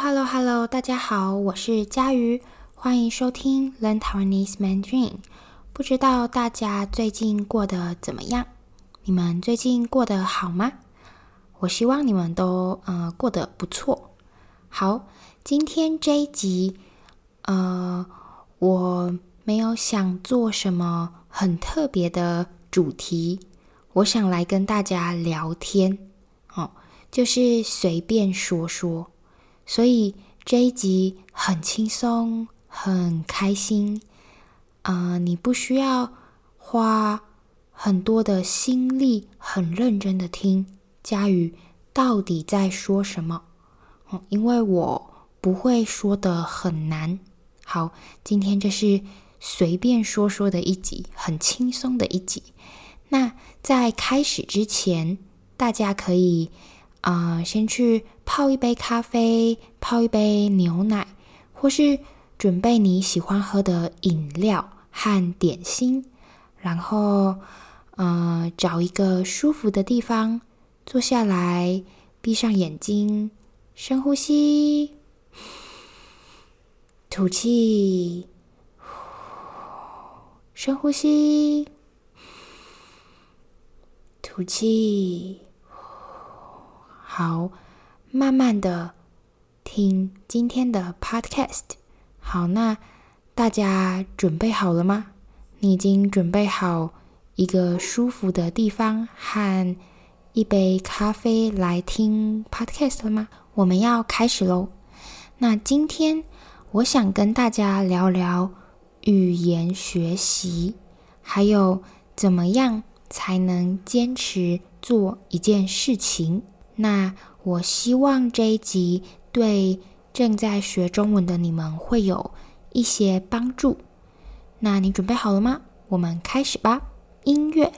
Hello, Hello，大家好，我是佳瑜，欢迎收听 Learn Taiwanese Mandarin。不知道大家最近过得怎么样？你们最近过得好吗？我希望你们都呃过得不错。好，今天这一集，呃，我没有想做什么很特别的主题，我想来跟大家聊天，哦，就是随便说说。所以这一集很轻松，很开心，呃，你不需要花很多的心力，很认真的听佳瑜到底在说什么，哦，因为我不会说的很难。好，今天这是随便说说的一集，很轻松的一集。那在开始之前，大家可以。啊、先去泡一杯咖啡，泡一杯牛奶，或是准备你喜欢喝的饮料和点心，然后，呃，找一个舒服的地方坐下来，闭上眼睛，深呼吸，吐气，深呼吸，吐气。好，慢慢的听今天的 podcast。好，那大家准备好了吗？你已经准备好一个舒服的地方和一杯咖啡来听 podcast 了吗？我们要开始喽。那今天我想跟大家聊聊语言学习，还有怎么样才能坚持做一件事情。那我希望这一集对正在学中文的你们会有一些帮助。那你准备好了吗？我们开始吧。音乐。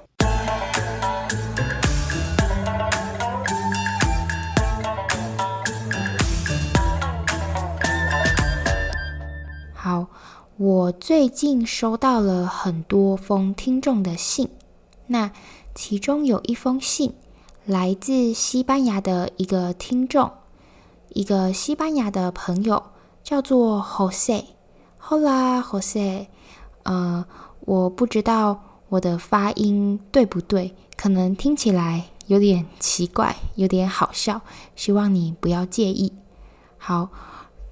好，我最近收到了很多封听众的信，那其中有一封信。来自西班牙的一个听众，一个西班牙的朋友，叫做 Jose。Hola Jose，呃，我不知道我的发音对不对，可能听起来有点奇怪，有点好笑，希望你不要介意。好，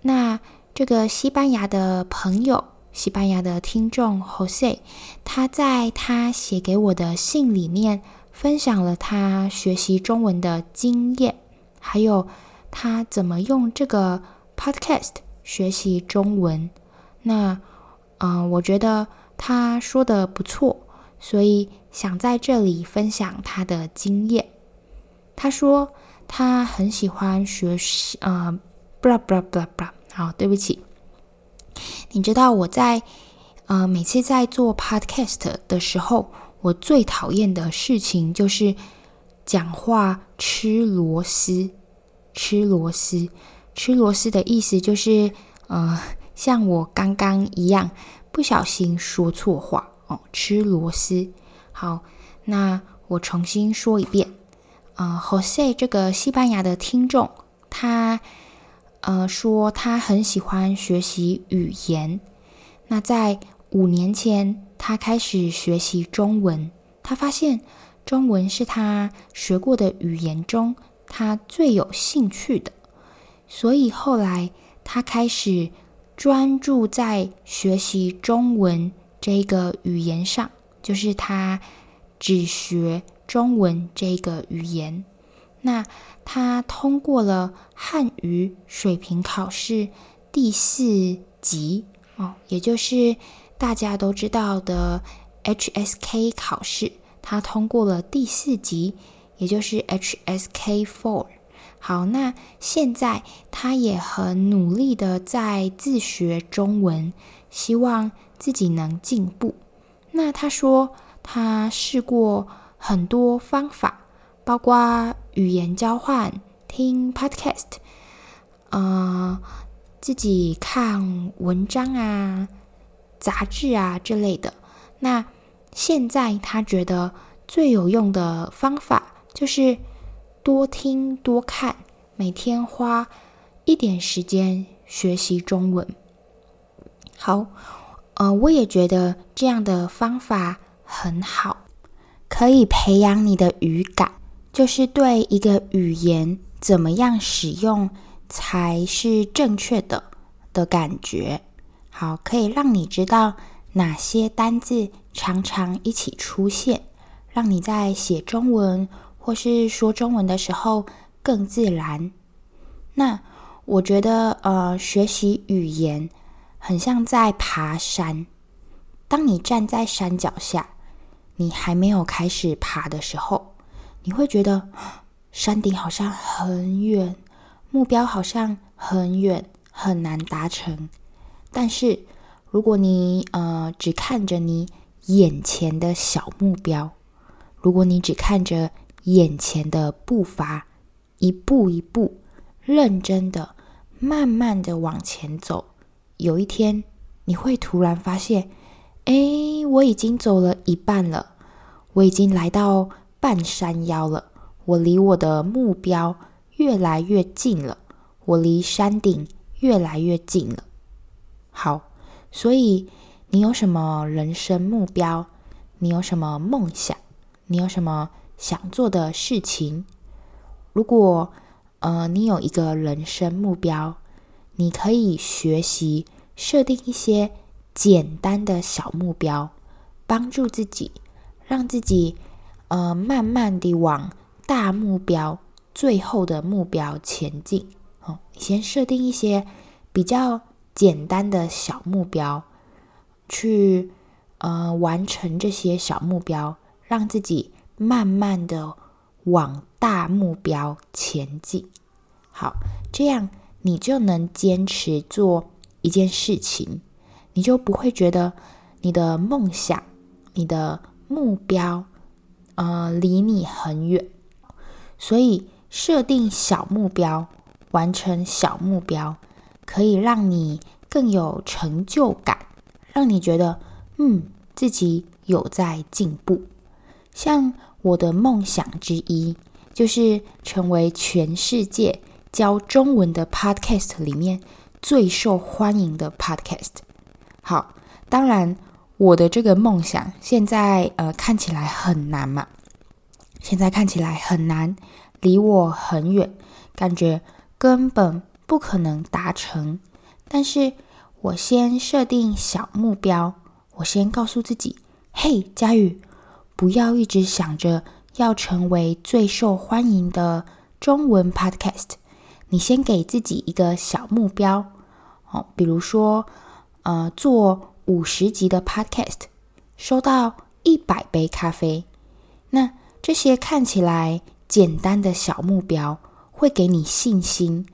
那这个西班牙的朋友，西班牙的听众 Jose，他在他写给我的信里面。分享了他学习中文的经验，还有他怎么用这个 podcast 学习中文。那，嗯、我觉得他说的不错，所以想在这里分享他的经验。他说他很喜欢学习，呃，布拉布拉布拉布拉。好，对不起。你知道我在，呃，每次在做 podcast 的时候。我最讨厌的事情就是讲话吃螺丝，吃螺丝，吃螺丝的意思就是，呃，像我刚刚一样不小心说错话哦，吃螺丝。好，那我重新说一遍。呃，Jose 这个西班牙的听众，他呃说他很喜欢学习语言。那在五年前，他开始学习中文，他发现中文是他学过的语言中他最有兴趣的，所以后来他开始专注在学习中文这个语言上，就是他只学中文这个语言。那他通过了汉语水平考试第四级哦，也就是。大家都知道的 HSK 考试，他通过了第四级，也就是 HSK Four。好，那现在他也很努力的在自学中文，希望自己能进步。那他说他试过很多方法，包括语言交换、听 Podcast，呃，自己看文章啊。杂志啊之类的，那现在他觉得最有用的方法就是多听多看，每天花一点时间学习中文。好，呃，我也觉得这样的方法很好，可以培养你的语感，就是对一个语言怎么样使用才是正确的的感觉。好，可以让你知道哪些单字常常一起出现，让你在写中文或是说中文的时候更自然。那我觉得，呃，学习语言很像在爬山。当你站在山脚下，你还没有开始爬的时候，你会觉得山顶好像很远，目标好像很远，很难达成。但是，如果你呃只看着你眼前的小目标，如果你只看着眼前的步伐，一步一步认真的、慢慢的往前走，有一天你会突然发现，哎，我已经走了一半了，我已经来到半山腰了，我离我的目标越来越近了，我离山顶越来越近了。好，所以你有什么人生目标？你有什么梦想？你有什么想做的事情？如果呃你有一个人生目标，你可以学习设定一些简单的小目标，帮助自己，让自己呃慢慢地往大目标、最后的目标前进。哦，你先设定一些比较。简单的小目标，去呃完成这些小目标，让自己慢慢的往大目标前进。好，这样你就能坚持做一件事情，你就不会觉得你的梦想、你的目标呃离你很远。所以设定小目标，完成小目标。可以让你更有成就感，让你觉得，嗯，自己有在进步。像我的梦想之一，就是成为全世界教中文的 Podcast 里面最受欢迎的 Podcast。好，当然我的这个梦想现在呃看起来很难嘛，现在看起来很难，离我很远，感觉根本。不可能达成，但是我先设定小目标，我先告诉自己：“嘿，佳宇，不要一直想着要成为最受欢迎的中文 podcast，你先给自己一个小目标哦，比如说，呃，做五十集的 podcast，收到一百杯咖啡。那这些看起来简单的小目标，会给你信心。”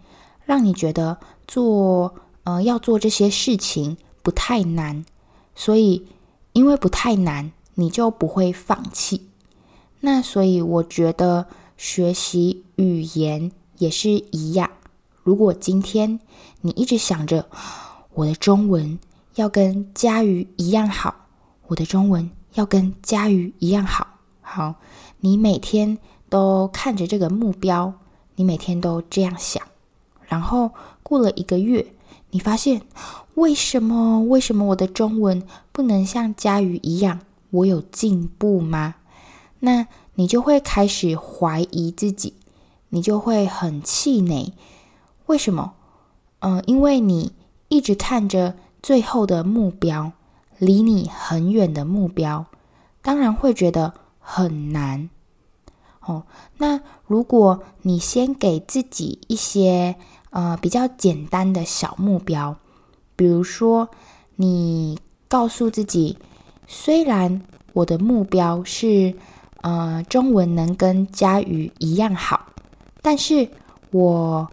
让你觉得做呃要做这些事情不太难，所以因为不太难，你就不会放弃。那所以我觉得学习语言也是一样。如果今天你一直想着我的中文要跟佳瑜一样好，我的中文要跟佳瑜一样好，好，你每天都看着这个目标，你每天都这样想。然后过了一个月，你发现为什么？为什么我的中文不能像佳瑜一样？我有进步吗？那你就会开始怀疑自己，你就会很气馁。为什么？嗯，因为你一直看着最后的目标，离你很远的目标，当然会觉得很难。哦，那如果你先给自己一些呃比较简单的小目标，比如说你告诉自己，虽然我的目标是呃中文能跟佳瑜一样好，但是我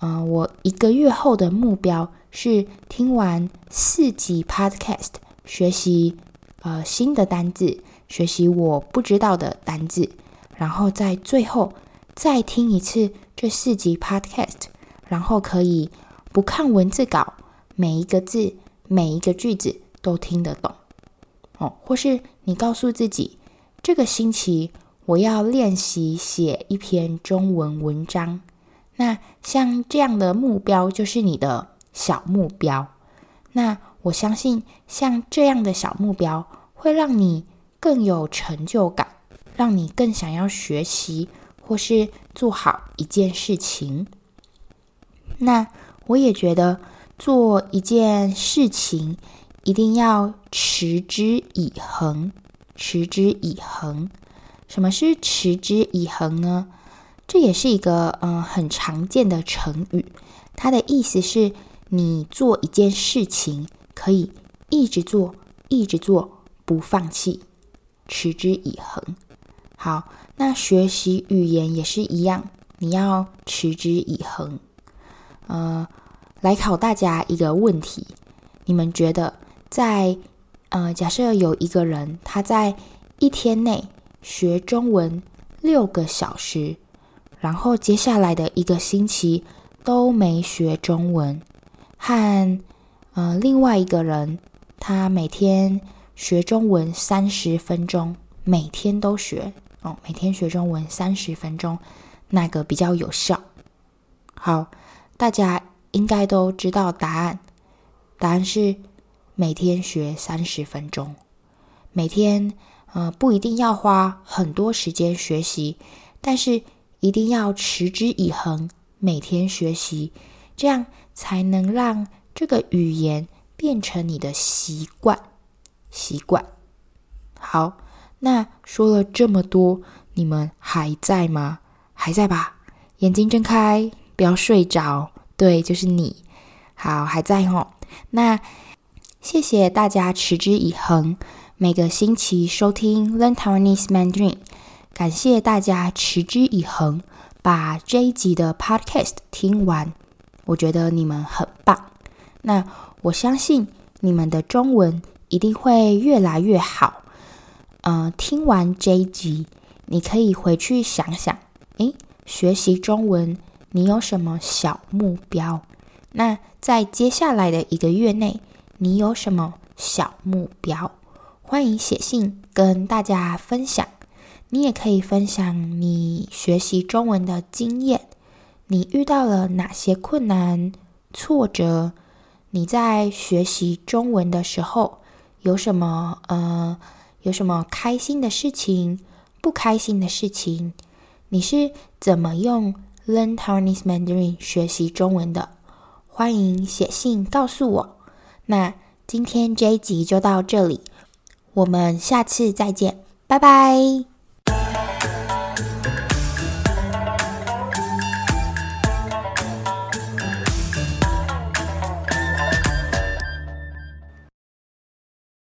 呃我一个月后的目标是听完四集 Podcast，学习呃新的单字，学习我不知道的单字。然后在最后再听一次这四集 Podcast，然后可以不看文字稿，每一个字、每一个句子都听得懂。哦，或是你告诉自己，这个星期我要练习写一篇中文文章，那像这样的目标就是你的小目标。那我相信，像这样的小目标会让你更有成就感，让你更想要学习或是做好一件事情。那我也觉得做一件事情一定要持之以恒，持之以恒。什么是持之以恒呢？这也是一个嗯、很常见的成语，它的意思是你做一件事情可以一直做，一直做，不放弃，持之以恒。好，那学习语言也是一样，你要持之以恒。呃，来考大家一个问题，你们觉得在呃假设有一个人他在一天内学中文六个小时，然后接下来的一个星期都没学中文，和呃另外一个人，他每天学中文三十分钟，每天都学哦，每天学中文三十分钟，哪个比较有效？好，大家应该都知道答案，答案是每天学三十分钟，每天。呃，不一定要花很多时间学习，但是一定要持之以恒，每天学习，这样才能让这个语言变成你的习惯。习惯。好，那说了这么多，你们还在吗？还在吧？眼睛睁开，要睡着。对，就是你。好，还在哦。那谢谢大家持之以恒。每个星期收听 Learn Taiwanese Mandarin，感谢大家持之以恒，把这一集的 Podcast 听完。我觉得你们很棒，那我相信你们的中文一定会越来越好。呃，听完这一集，你可以回去想想，诶，学习中文你有什么小目标？那在接下来的一个月内，你有什么小目标？欢迎写信跟大家分享，你也可以分享你学习中文的经验，你遇到了哪些困难、挫折？你在学习中文的时候有什么呃，有什么开心的事情、不开心的事情？你是怎么用 Learn Taiwanese Mandarin 学习中文的？欢迎写信告诉我。那今天这一集就到这里。我们下次再见，拜拜。